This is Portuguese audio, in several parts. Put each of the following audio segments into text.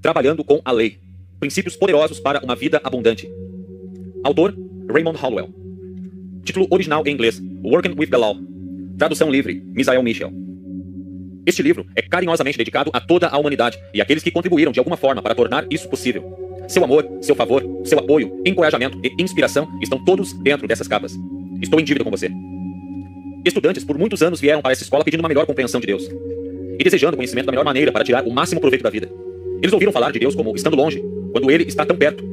Trabalhando com a Lei. Princípios poderosos para uma vida abundante. Autor Raymond Hollowell. Título original em inglês: Working with the Law. Tradução livre: Misael Mitchell. Este livro é carinhosamente dedicado a toda a humanidade e àqueles que contribuíram de alguma forma para tornar isso possível. Seu amor, seu favor, seu apoio, encorajamento e inspiração estão todos dentro dessas capas. Estou em dívida com você. Estudantes por muitos anos vieram para essa escola pedindo uma melhor compreensão de Deus e desejando conhecimento da melhor maneira para tirar o máximo proveito da vida. Eles ouviram falar de Deus como estando longe, quando ele está tão perto.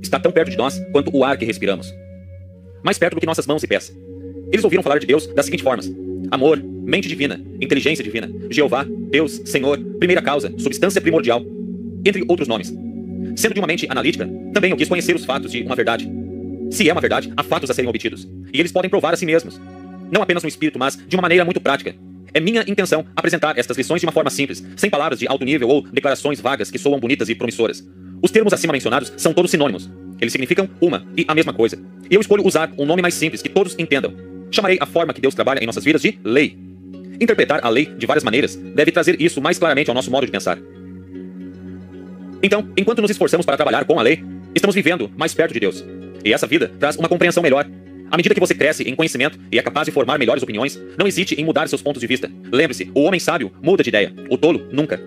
Está tão perto de nós quanto o ar que respiramos. Mais perto do que nossas mãos e pés. Eles ouviram falar de Deus das seguintes formas: amor, mente divina, inteligência divina, Jeová, Deus, Senhor, primeira causa, substância primordial, entre outros nomes. Sendo de uma mente analítica, também eu quis conhecer os fatos de uma verdade. Se é uma verdade, há fatos a serem obtidos. E eles podem provar a si mesmos. Não apenas no espírito, mas de uma maneira muito prática. É minha intenção apresentar estas lições de uma forma simples, sem palavras de alto nível ou declarações vagas que soam bonitas e promissoras. Os termos acima mencionados são todos sinônimos. Eles significam uma e a mesma coisa. E eu escolho usar um nome mais simples que todos entendam. Chamarei a forma que Deus trabalha em nossas vidas de lei. Interpretar a lei de várias maneiras deve trazer isso mais claramente ao nosso modo de pensar. Então, enquanto nos esforçamos para trabalhar com a lei, estamos vivendo mais perto de Deus. E essa vida traz uma compreensão melhor. À medida que você cresce em conhecimento e é capaz de formar melhores opiniões, não hesite em mudar seus pontos de vista. Lembre-se, o homem sábio muda de ideia, o tolo nunca.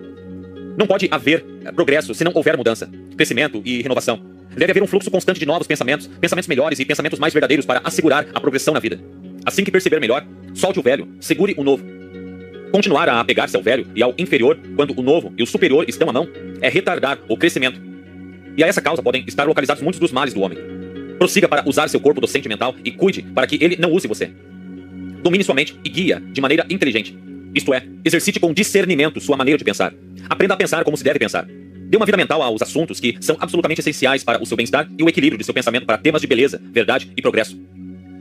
Não pode haver eh, progresso se não houver mudança, crescimento e renovação. Deve haver um fluxo constante de novos pensamentos, pensamentos melhores e pensamentos mais verdadeiros para assegurar a progressão na vida. Assim que perceber melhor, solte o velho, segure o novo. Continuar a apegar-se ao velho e ao inferior, quando o novo e o superior estão à mão, é retardar o crescimento. E a essa causa podem estar localizados muitos dos males do homem. Prossiga para usar seu corpo docente mental e cuide para que ele não use você. Domine sua mente e guia de maneira inteligente. Isto é, exercite com discernimento sua maneira de pensar. Aprenda a pensar como se deve pensar. Dê uma vida mental aos assuntos que são absolutamente essenciais para o seu bem-estar e o equilíbrio de seu pensamento para temas de beleza, verdade e progresso.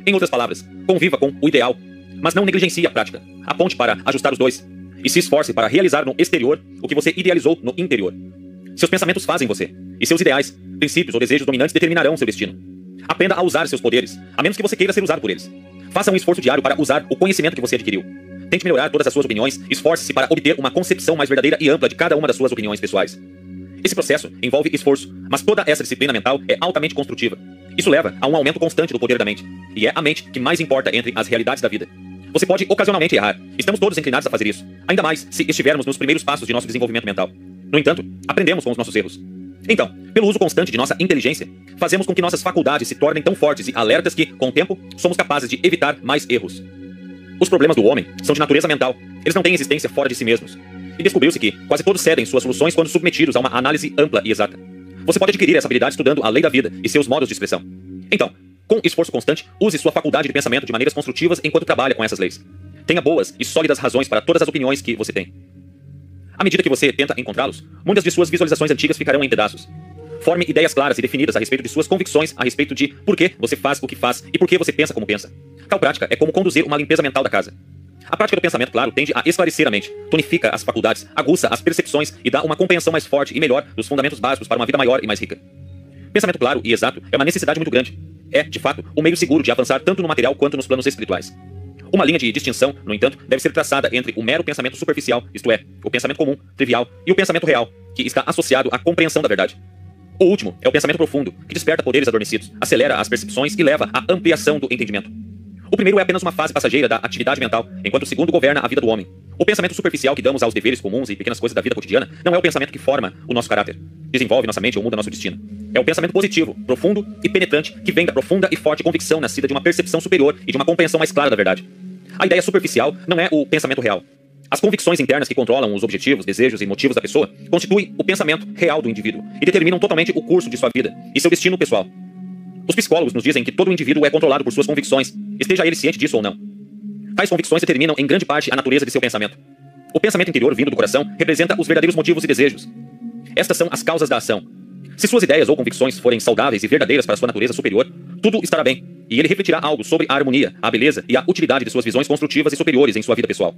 Em outras palavras, conviva com o ideal, mas não negligencie a prática. Aponte para ajustar os dois e se esforce para realizar no exterior o que você idealizou no interior. Seus pensamentos fazem você, e seus ideais, princípios ou desejos dominantes determinarão seu destino. Aprenda a usar seus poderes, a menos que você queira ser usado por eles. Faça um esforço diário para usar o conhecimento que você adquiriu. Tente melhorar todas as suas opiniões, esforce-se para obter uma concepção mais verdadeira e ampla de cada uma das suas opiniões pessoais. Esse processo envolve esforço, mas toda essa disciplina mental é altamente construtiva. Isso leva a um aumento constante do poder da mente, e é a mente que mais importa entre as realidades da vida. Você pode ocasionalmente errar. Estamos todos inclinados a fazer isso. Ainda mais se estivermos nos primeiros passos de nosso desenvolvimento mental. No entanto, aprendemos com os nossos erros. Então, pelo uso constante de nossa inteligência, fazemos com que nossas faculdades se tornem tão fortes e alertas que, com o tempo, somos capazes de evitar mais erros. Os problemas do homem são de natureza mental. Eles não têm existência fora de si mesmos. E descobriu-se que quase todos cedem suas soluções quando submetidos a uma análise ampla e exata. Você pode adquirir essa habilidade estudando a lei da vida e seus modos de expressão. Então, com esforço constante, use sua faculdade de pensamento de maneiras construtivas enquanto trabalha com essas leis. Tenha boas e sólidas razões para todas as opiniões que você tem. À medida que você tenta encontrá-los, muitas de suas visualizações antigas ficarão em pedaços. Forme ideias claras e definidas a respeito de suas convicções a respeito de por que você faz o que faz e por que você pensa como pensa. Tal prática é como conduzir uma limpeza mental da casa. A prática do pensamento claro tende a esclarecer a mente, tonifica as faculdades, aguça as percepções e dá uma compreensão mais forte e melhor dos fundamentos básicos para uma vida maior e mais rica. Pensamento claro e exato é uma necessidade muito grande. É, de fato, o um meio seguro de avançar tanto no material quanto nos planos espirituais. Uma linha de distinção, no entanto, deve ser traçada entre o mero pensamento superficial, isto é, o pensamento comum, trivial, e o pensamento real, que está associado à compreensão da verdade. O último é o pensamento profundo, que desperta poderes adormecidos, acelera as percepções e leva à ampliação do entendimento. O primeiro é apenas uma fase passageira da atividade mental, enquanto o segundo governa a vida do homem. O pensamento superficial que damos aos deveres comuns e pequenas coisas da vida cotidiana não é o pensamento que forma o nosso caráter, desenvolve nossa mente ou muda nosso destino. É o pensamento positivo, profundo e penetrante que vem da profunda e forte convicção nascida de uma percepção superior e de uma compreensão mais clara da verdade. A ideia superficial não é o pensamento real. As convicções internas que controlam os objetivos, desejos e motivos da pessoa constituem o pensamento real do indivíduo e determinam totalmente o curso de sua vida e seu destino pessoal. Os psicólogos nos dizem que todo indivíduo é controlado por suas convicções, esteja ele ciente disso ou não. Tais convicções determinam em grande parte a natureza de seu pensamento. O pensamento interior vindo do coração representa os verdadeiros motivos e desejos. Estas são as causas da ação. Se suas ideias ou convicções forem saudáveis e verdadeiras para sua natureza superior, tudo estará bem, e ele refletirá algo sobre a harmonia, a beleza e a utilidade de suas visões construtivas e superiores em sua vida pessoal.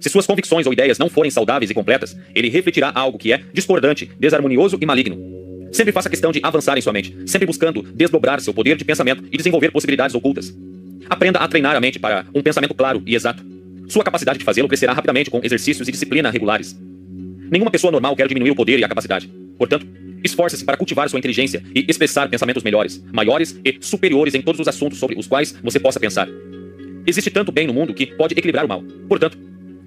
Se suas convicções ou ideias não forem saudáveis e completas, ele refletirá algo que é discordante, desarmonioso e maligno. Sempre faça questão de avançar em sua mente, sempre buscando desdobrar seu poder de pensamento e desenvolver possibilidades ocultas. Aprenda a treinar a mente para um pensamento claro e exato. Sua capacidade de fazê-lo crescerá rapidamente com exercícios e disciplina regulares. Nenhuma pessoa normal quer diminuir o poder e a capacidade. Portanto, esforce-se para cultivar sua inteligência e expressar pensamentos melhores, maiores e superiores em todos os assuntos sobre os quais você possa pensar. Existe tanto bem no mundo que pode equilibrar o mal. Portanto,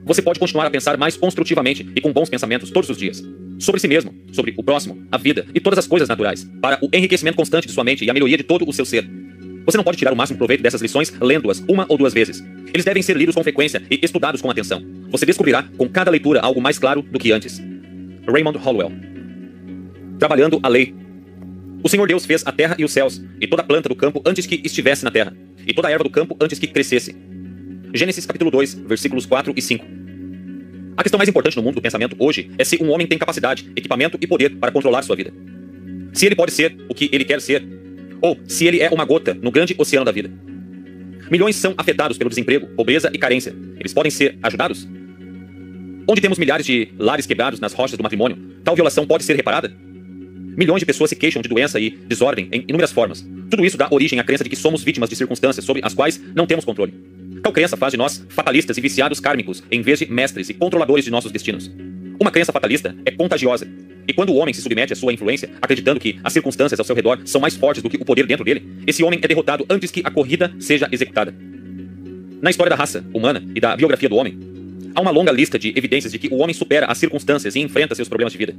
você pode continuar a pensar mais construtivamente e com bons pensamentos todos os dias. Sobre si mesmo, sobre o próximo, a vida e todas as coisas naturais, para o enriquecimento constante de sua mente e a melhoria de todo o seu ser. Você não pode tirar o máximo proveito dessas lições lendo-as uma ou duas vezes. Eles devem ser lidos com frequência e estudados com atenção. Você descobrirá com cada leitura algo mais claro do que antes. Raymond Hollowell. Trabalhando a lei. O Senhor Deus fez a terra e os céus, e toda planta do campo antes que estivesse na terra, e toda erva do campo antes que crescesse. Gênesis capítulo 2, versículos 4 e 5. A questão mais importante no mundo do pensamento hoje é se um homem tem capacidade, equipamento e poder para controlar sua vida. Se ele pode ser o que ele quer ser, ou se ele é uma gota no grande oceano da vida. Milhões são afetados pelo desemprego, pobreza e carência. Eles podem ser ajudados? Onde temos milhares de lares quebrados nas rochas do matrimônio, tal violação pode ser reparada? Milhões de pessoas se queixam de doença e desordem em inúmeras formas. Tudo isso dá origem à crença de que somos vítimas de circunstâncias sobre as quais não temos controle. Tal crença faz de nós fatalistas e viciados kármicos, em vez de mestres e controladores de nossos destinos. Uma crença fatalista é contagiosa. E quando o homem se submete à sua influência, acreditando que as circunstâncias ao seu redor são mais fortes do que o poder dentro dele, esse homem é derrotado antes que a corrida seja executada. Na história da raça humana e da biografia do homem, há uma longa lista de evidências de que o homem supera as circunstâncias e enfrenta seus problemas de vida.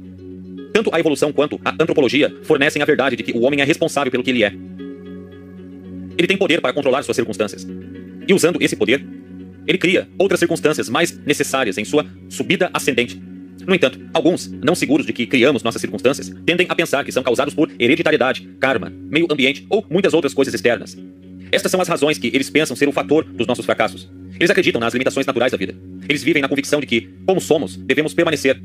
Tanto a evolução quanto a antropologia fornecem a verdade de que o homem é responsável pelo que ele é. Ele tem poder para controlar suas circunstâncias. E usando esse poder, ele cria outras circunstâncias mais necessárias em sua subida ascendente. No entanto, alguns, não seguros de que criamos nossas circunstâncias, tendem a pensar que são causados por hereditariedade, karma, meio ambiente ou muitas outras coisas externas. Estas são as razões que eles pensam ser o fator dos nossos fracassos. Eles acreditam nas limitações naturais da vida. Eles vivem na convicção de que, como somos, devemos permanecer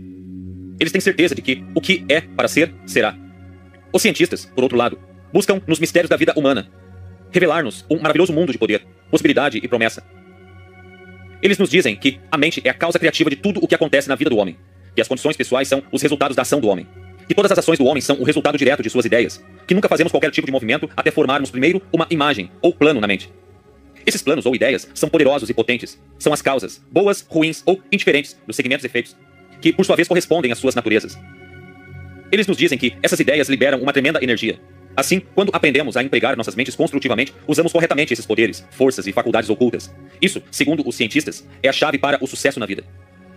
eles têm certeza de que o que é para ser, será. Os cientistas, por outro lado, buscam nos mistérios da vida humana revelar-nos um maravilhoso mundo de poder, possibilidade e promessa. Eles nos dizem que a mente é a causa criativa de tudo o que acontece na vida do homem, que as condições pessoais são os resultados da ação do homem, que todas as ações do homem são o resultado direto de suas ideias, que nunca fazemos qualquer tipo de movimento até formarmos primeiro uma imagem ou plano na mente. Esses planos ou ideias são poderosos e potentes, são as causas, boas, ruins ou indiferentes, dos segmentos e efeitos que por sua vez correspondem às suas naturezas. Eles nos dizem que essas ideias liberam uma tremenda energia. Assim, quando aprendemos a empregar nossas mentes construtivamente, usamos corretamente esses poderes, forças e faculdades ocultas. Isso, segundo os cientistas, é a chave para o sucesso na vida.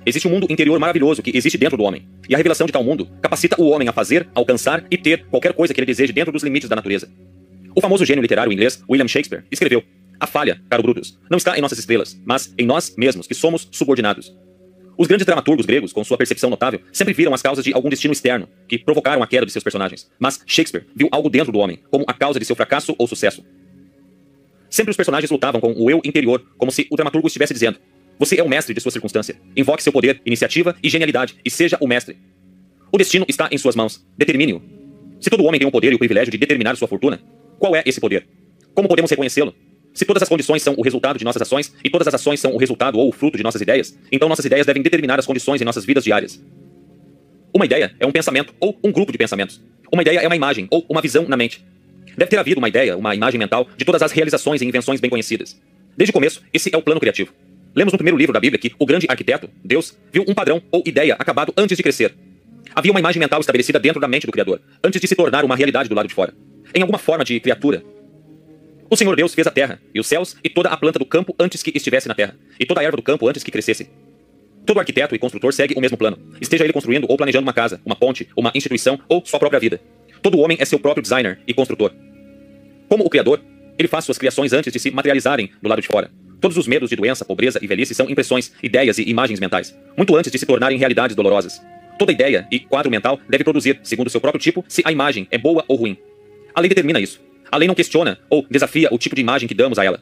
Existe um mundo interior maravilhoso que existe dentro do homem, e a revelação de tal mundo capacita o homem a fazer, alcançar e ter qualquer coisa que ele deseje dentro dos limites da natureza. O famoso gênio literário inglês William Shakespeare escreveu: A falha, caro Brutus, não está em nossas estrelas, mas em nós mesmos, que somos subordinados. Os grandes dramaturgos gregos, com sua percepção notável, sempre viram as causas de algum destino externo, que provocaram a queda de seus personagens. Mas Shakespeare viu algo dentro do homem, como a causa de seu fracasso ou sucesso. Sempre os personagens lutavam com o eu interior, como se o dramaturgo estivesse dizendo: Você é o mestre de sua circunstância. Invoque seu poder, iniciativa e genialidade, e seja o mestre. O destino está em suas mãos. Determine-o. Se todo homem tem o poder e o privilégio de determinar sua fortuna, qual é esse poder? Como podemos reconhecê-lo? Se todas as condições são o resultado de nossas ações e todas as ações são o resultado ou o fruto de nossas ideias, então nossas ideias devem determinar as condições em nossas vidas diárias. Uma ideia é um pensamento ou um grupo de pensamentos. Uma ideia é uma imagem ou uma visão na mente. Deve ter havido uma ideia, uma imagem mental de todas as realizações e invenções bem conhecidas. Desde o começo, esse é o plano criativo. Lemos no primeiro livro da Bíblia que o grande arquiteto, Deus, viu um padrão ou ideia acabado antes de crescer. Havia uma imagem mental estabelecida dentro da mente do Criador, antes de se tornar uma realidade do lado de fora. Em alguma forma de criatura, o Senhor Deus fez a terra, e os céus, e toda a planta do campo antes que estivesse na terra, e toda a erva do campo antes que crescesse. Todo arquiteto e construtor segue o mesmo plano, esteja ele construindo ou planejando uma casa, uma ponte, uma instituição ou sua própria vida. Todo homem é seu próprio designer e construtor. Como o Criador, ele faz suas criações antes de se materializarem do lado de fora. Todos os medos de doença, pobreza e velhice são impressões, ideias e imagens mentais, muito antes de se tornarem realidades dolorosas. Toda ideia e quadro mental deve produzir, segundo seu próprio tipo, se a imagem é boa ou ruim. A lei determina isso. A lei não questiona ou desafia o tipo de imagem que damos a ela.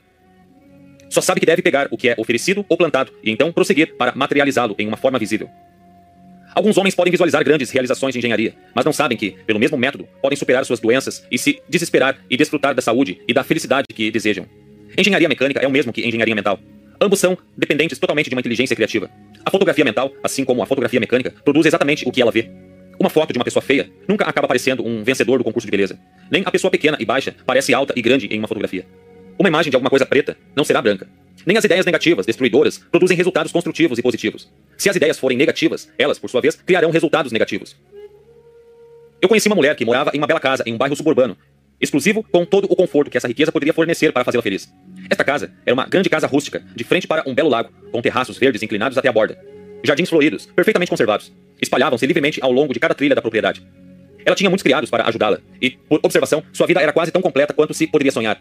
Só sabe que deve pegar o que é oferecido ou plantado e então prosseguir para materializá-lo em uma forma visível. Alguns homens podem visualizar grandes realizações de engenharia, mas não sabem que, pelo mesmo método, podem superar suas doenças e se desesperar e desfrutar da saúde e da felicidade que desejam. Engenharia mecânica é o mesmo que engenharia mental. Ambos são dependentes totalmente de uma inteligência criativa. A fotografia mental, assim como a fotografia mecânica, produz exatamente o que ela vê. Uma foto de uma pessoa feia nunca acaba parecendo um vencedor do concurso de beleza. Nem a pessoa pequena e baixa parece alta e grande em uma fotografia. Uma imagem de alguma coisa preta não será branca. Nem as ideias negativas, destruidoras, produzem resultados construtivos e positivos. Se as ideias forem negativas, elas, por sua vez, criarão resultados negativos. Eu conheci uma mulher que morava em uma bela casa em um bairro suburbano, exclusivo com todo o conforto que essa riqueza poderia fornecer para fazê-la feliz. Esta casa era uma grande casa rústica, de frente para um belo lago, com terraços verdes inclinados até a borda. Jardins floridos, perfeitamente conservados, espalhavam-se livremente ao longo de cada trilha da propriedade. Ela tinha muitos criados para ajudá-la, e, por observação, sua vida era quase tão completa quanto se poderia sonhar.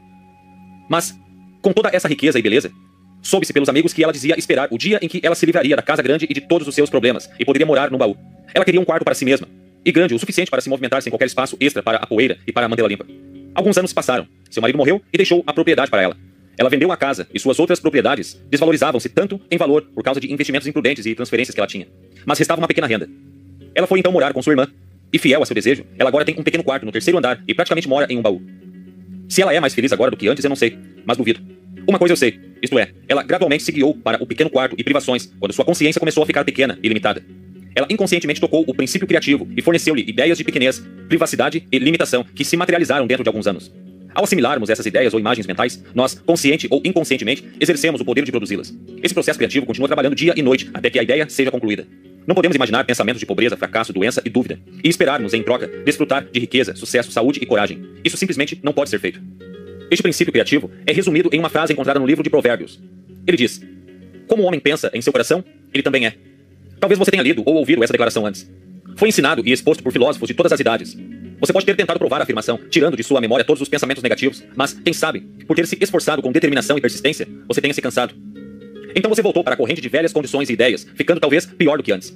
Mas, com toda essa riqueza e beleza, soube-se pelos amigos que ela dizia esperar o dia em que ela se livraria da casa grande e de todos os seus problemas, e poderia morar no baú. Ela queria um quarto para si mesma, e grande o suficiente para se movimentar sem qualquer espaço extra para a poeira e para mantê-la limpa. Alguns anos passaram. Seu marido morreu e deixou a propriedade para ela. Ela vendeu a casa e suas outras propriedades desvalorizavam-se tanto em valor por causa de investimentos imprudentes e transferências que ela tinha. Mas restava uma pequena renda. Ela foi então morar com sua irmã. E fiel a seu desejo, ela agora tem um pequeno quarto no terceiro andar e praticamente mora em um baú. Se ela é mais feliz agora do que antes, eu não sei, mas duvido. Uma coisa eu sei, isto é, ela gradualmente se guiou para o pequeno quarto e privações quando sua consciência começou a ficar pequena e limitada. Ela inconscientemente tocou o princípio criativo e forneceu-lhe ideias de pequenez, privacidade e limitação que se materializaram dentro de alguns anos. Ao assimilarmos essas ideias ou imagens mentais, nós, consciente ou inconscientemente, exercemos o poder de produzi-las. Esse processo criativo continua trabalhando dia e noite até que a ideia seja concluída. Não podemos imaginar pensamentos de pobreza, fracasso, doença e dúvida, e esperarmos, em troca, desfrutar de riqueza, sucesso, saúde e coragem. Isso simplesmente não pode ser feito. Este princípio criativo é resumido em uma frase encontrada no livro de Provérbios. Ele diz: Como o homem pensa em seu coração, ele também é. Talvez você tenha lido ou ouvido essa declaração antes. Foi ensinado e exposto por filósofos de todas as idades. Você pode ter tentado provar a afirmação, tirando de sua memória todos os pensamentos negativos, mas, quem sabe, por ter se esforçado com determinação e persistência, você tenha se cansado. Então você voltou para a corrente de velhas condições e ideias, ficando talvez pior do que antes.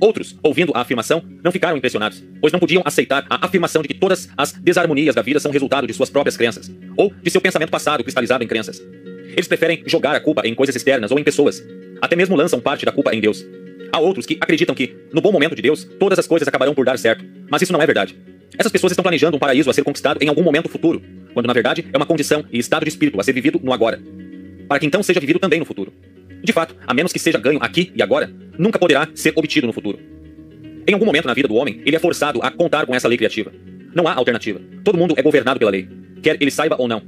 Outros, ouvindo a afirmação, não ficaram impressionados, pois não podiam aceitar a afirmação de que todas as desarmonias da vida são resultado de suas próprias crenças, ou de seu pensamento passado cristalizado em crenças. Eles preferem jogar a culpa em coisas externas ou em pessoas. Até mesmo lançam parte da culpa em Deus. Há outros que acreditam que, no bom momento de Deus, todas as coisas acabarão por dar certo. Mas isso não é verdade. Essas pessoas estão planejando um paraíso a ser conquistado em algum momento futuro, quando na verdade é uma condição e estado de espírito a ser vivido no agora, para que então seja vivido também no futuro. De fato, a menos que seja ganho aqui e agora, nunca poderá ser obtido no futuro. Em algum momento na vida do homem, ele é forçado a contar com essa lei criativa. Não há alternativa. Todo mundo é governado pela lei, quer ele saiba ou não.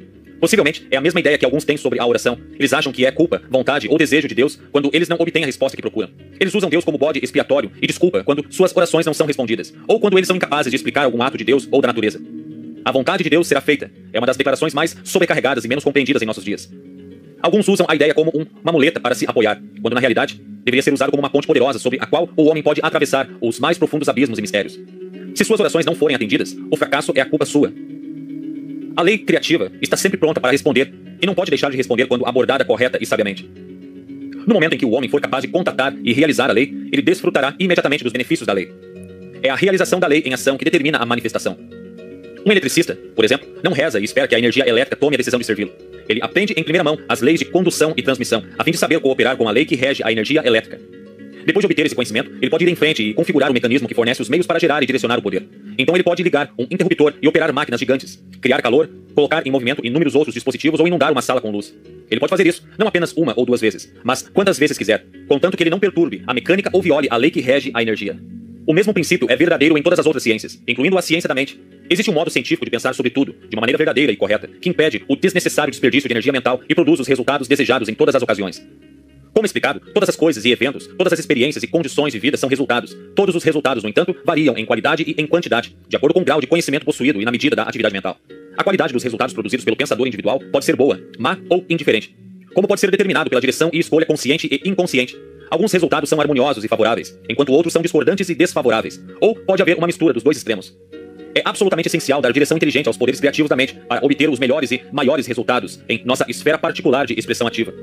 Possivelmente é a mesma ideia que alguns têm sobre a oração. Eles acham que é culpa, vontade ou desejo de Deus quando eles não obtêm a resposta que procuram. Eles usam Deus como bode expiatório e desculpa quando suas orações não são respondidas, ou quando eles são incapazes de explicar algum ato de Deus ou da natureza. A vontade de Deus será feita é uma das declarações mais sobrecarregadas e menos compreendidas em nossos dias. Alguns usam a ideia como um, uma muleta para se apoiar, quando na realidade deveria ser usado como uma ponte poderosa sobre a qual o homem pode atravessar os mais profundos abismos e mistérios. Se suas orações não forem atendidas, o fracasso é a culpa sua. A lei criativa está sempre pronta para responder e não pode deixar de responder quando abordada correta e sabiamente. No momento em que o homem for capaz de contatar e realizar a lei, ele desfrutará imediatamente dos benefícios da lei. É a realização da lei em ação que determina a manifestação. Um eletricista, por exemplo, não reza e espera que a energia elétrica tome a decisão de servi-lo. Ele aprende em primeira mão as leis de condução e transmissão, a fim de saber cooperar com a lei que rege a energia elétrica. Depois de obter esse conhecimento, ele pode ir em frente e configurar o mecanismo que fornece os meios para gerar e direcionar o poder. Então ele pode ligar um interruptor e operar máquinas gigantes, criar calor, colocar em movimento inúmeros outros dispositivos ou inundar uma sala com luz. Ele pode fazer isso não apenas uma ou duas vezes, mas quantas vezes quiser, contanto que ele não perturbe a mecânica ou viole a lei que rege a energia. O mesmo princípio é verdadeiro em todas as outras ciências, incluindo a ciência da mente. Existe um modo científico de pensar sobre tudo, de uma maneira verdadeira e correta, que impede o desnecessário desperdício de energia mental e produz os resultados desejados em todas as ocasiões. Como explicado, todas as coisas e eventos, todas as experiências e condições de vida são resultados. Todos os resultados, no entanto, variam em qualidade e em quantidade, de acordo com o grau de conhecimento possuído e na medida da atividade mental. A qualidade dos resultados produzidos pelo pensador individual pode ser boa, má ou indiferente, como pode ser determinado pela direção e escolha consciente e inconsciente. Alguns resultados são harmoniosos e favoráveis, enquanto outros são discordantes e desfavoráveis, ou pode haver uma mistura dos dois extremos. É absolutamente essencial dar direção inteligente aos poderes criativos da mente para obter os melhores e maiores resultados em nossa esfera particular de expressão ativa.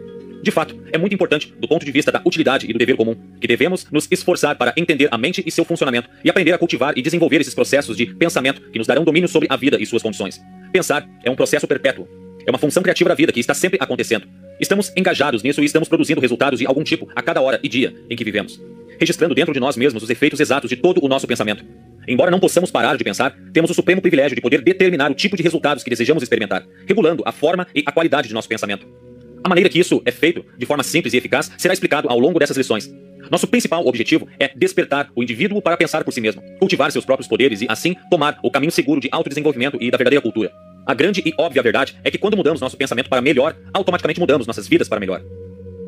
De fato, é muito importante, do ponto de vista da utilidade e do dever comum, que devemos nos esforçar para entender a mente e seu funcionamento e aprender a cultivar e desenvolver esses processos de pensamento que nos darão domínio sobre a vida e suas condições. Pensar é um processo perpétuo. É uma função criativa da vida que está sempre acontecendo. Estamos engajados nisso e estamos produzindo resultados de algum tipo a cada hora e dia em que vivemos, registrando dentro de nós mesmos os efeitos exatos de todo o nosso pensamento. Embora não possamos parar de pensar, temos o supremo privilégio de poder determinar o tipo de resultados que desejamos experimentar, regulando a forma e a qualidade de nosso pensamento. A maneira que isso é feito, de forma simples e eficaz, será explicado ao longo dessas lições. Nosso principal objetivo é despertar o indivíduo para pensar por si mesmo, cultivar seus próprios poderes e, assim, tomar o caminho seguro de autodesenvolvimento e da verdadeira cultura. A grande e óbvia verdade é que quando mudamos nosso pensamento para melhor, automaticamente mudamos nossas vidas para melhor.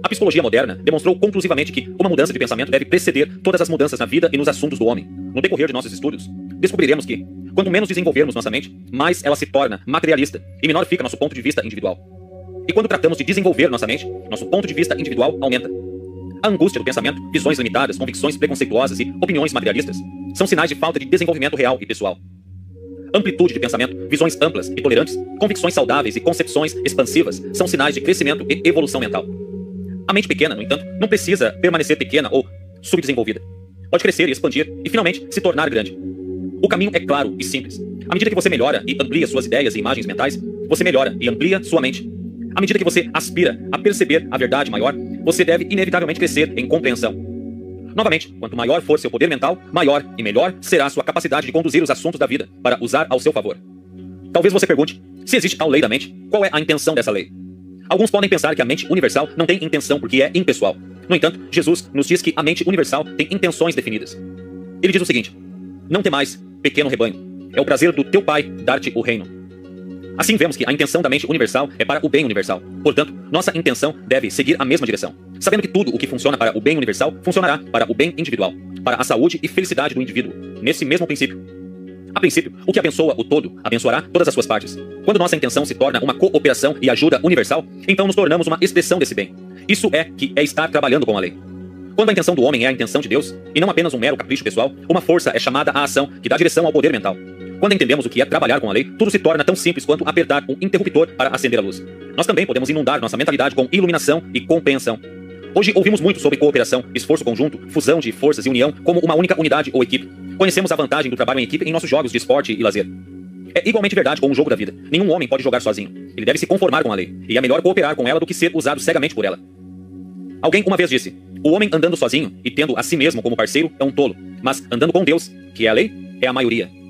A psicologia moderna demonstrou conclusivamente que uma mudança de pensamento deve preceder todas as mudanças na vida e nos assuntos do homem. No decorrer de nossos estudos, descobriremos que, quanto menos desenvolvermos nossa mente, mais ela se torna materialista e menor fica nosso ponto de vista individual. E quando tratamos de desenvolver nossa mente, nosso ponto de vista individual aumenta. A angústia do pensamento, visões limitadas, convicções preconceituosas e opiniões materialistas são sinais de falta de desenvolvimento real e pessoal. Amplitude de pensamento, visões amplas e tolerantes, convicções saudáveis e concepções expansivas são sinais de crescimento e evolução mental. A mente pequena, no entanto, não precisa permanecer pequena ou subdesenvolvida. Pode crescer e expandir e finalmente se tornar grande. O caminho é claro e simples. À medida que você melhora e amplia suas ideias e imagens mentais, você melhora e amplia sua mente. À medida que você aspira a perceber a verdade maior, você deve inevitavelmente crescer em compreensão. Novamente, quanto maior for seu poder mental, maior e melhor será sua capacidade de conduzir os assuntos da vida para usar ao seu favor. Talvez você pergunte: se existe tal lei da mente, qual é a intenção dessa lei? Alguns podem pensar que a mente universal não tem intenção porque é impessoal. No entanto, Jesus nos diz que a mente universal tem intenções definidas. Ele diz o seguinte: Não temais, pequeno rebanho. É o prazer do teu Pai dar-te o reino. Assim vemos que a intenção da mente universal é para o bem universal. Portanto, nossa intenção deve seguir a mesma direção, sabendo que tudo o que funciona para o bem universal funcionará para o bem individual, para a saúde e felicidade do indivíduo, nesse mesmo princípio. A princípio, o que abençoa o todo, abençoará todas as suas partes. Quando nossa intenção se torna uma cooperação e ajuda universal, então nos tornamos uma expressão desse bem. Isso é que é estar trabalhando com a lei. Quando a intenção do homem é a intenção de Deus, e não apenas um mero capricho pessoal, uma força é chamada à ação que dá direção ao poder mental. Quando entendemos o que é trabalhar com a lei, tudo se torna tão simples quanto apertar um interruptor para acender a luz. Nós também podemos inundar nossa mentalidade com iluminação e compreensão. Hoje ouvimos muito sobre cooperação, esforço conjunto, fusão de forças e união como uma única unidade ou equipe. Conhecemos a vantagem do trabalho em equipe em nossos jogos de esporte e lazer. É igualmente verdade com o jogo da vida. Nenhum homem pode jogar sozinho. Ele deve se conformar com a lei. E é melhor cooperar com ela do que ser usado cegamente por ela. Alguém uma vez disse: O homem andando sozinho e tendo a si mesmo como parceiro é um tolo, mas andando com Deus, que é a lei, é a maioria.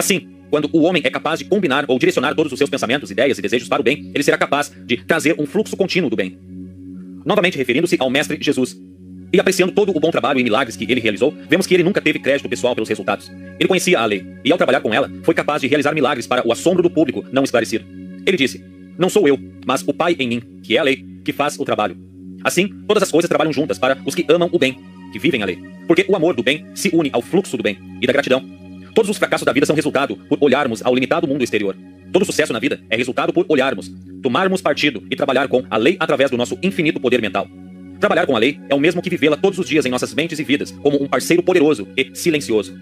Assim, quando o homem é capaz de combinar ou direcionar todos os seus pensamentos, ideias e desejos para o bem, ele será capaz de trazer um fluxo contínuo do bem. Novamente referindo-se ao Mestre Jesus. E apreciando todo o bom trabalho e milagres que ele realizou, vemos que ele nunca teve crédito pessoal pelos resultados. Ele conhecia a lei, e ao trabalhar com ela, foi capaz de realizar milagres para o assombro do público não esclarecido. Ele disse: Não sou eu, mas o Pai em mim, que é a lei, que faz o trabalho. Assim, todas as coisas trabalham juntas para os que amam o bem, que vivem a lei. Porque o amor do bem se une ao fluxo do bem e da gratidão, Todos os fracassos da vida são resultado por olharmos ao limitado mundo exterior. Todo sucesso na vida é resultado por olharmos, tomarmos partido e trabalhar com a lei através do nosso infinito poder mental. Trabalhar com a lei é o mesmo que vivê-la todos os dias em nossas mentes e vidas, como um parceiro poderoso e silencioso.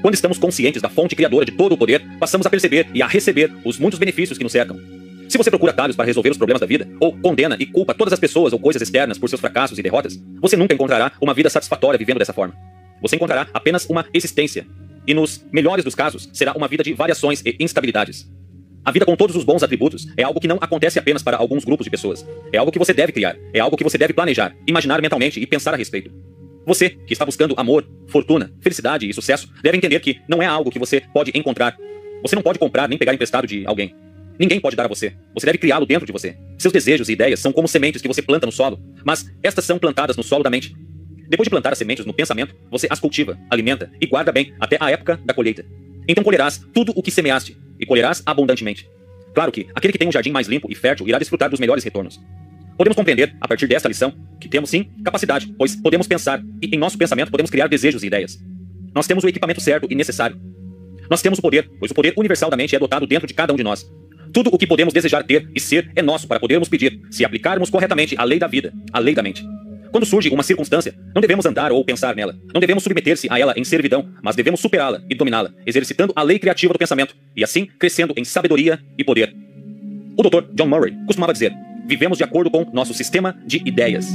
Quando estamos conscientes da fonte criadora de todo o poder, passamos a perceber e a receber os muitos benefícios que nos cercam. Se você procura atalhos para resolver os problemas da vida, ou condena e culpa todas as pessoas ou coisas externas por seus fracassos e derrotas, você nunca encontrará uma vida satisfatória vivendo dessa forma. Você encontrará apenas uma existência e nos melhores dos casos, será uma vida de variações e instabilidades. A vida com todos os bons atributos é algo que não acontece apenas para alguns grupos de pessoas. É algo que você deve criar, é algo que você deve planejar, imaginar mentalmente e pensar a respeito. Você, que está buscando amor, fortuna, felicidade e sucesso, deve entender que não é algo que você pode encontrar. Você não pode comprar nem pegar emprestado de alguém. Ninguém pode dar a você. Você deve criá-lo dentro de você. Seus desejos e ideias são como sementes que você planta no solo, mas estas são plantadas no solo da mente. Depois de plantar as sementes no pensamento, você as cultiva, alimenta e guarda bem até a época da colheita. Então colherás tudo o que semeaste e colherás abundantemente. Claro que aquele que tem um jardim mais limpo e fértil irá desfrutar dos melhores retornos. Podemos compreender, a partir desta lição, que temos sim capacidade, pois podemos pensar e em nosso pensamento podemos criar desejos e ideias. Nós temos o equipamento certo e necessário. Nós temos o poder, pois o poder universal da mente é dotado dentro de cada um de nós. Tudo o que podemos desejar ter e ser é nosso para podermos pedir, se aplicarmos corretamente a lei da vida, a lei da mente. Quando surge uma circunstância, não devemos andar ou pensar nela. Não devemos submeter-se a ela em servidão, mas devemos superá-la e dominá-la, exercitando a lei criativa do pensamento e assim crescendo em sabedoria e poder. O Dr. John Murray costumava dizer: vivemos de acordo com nosso sistema de ideias.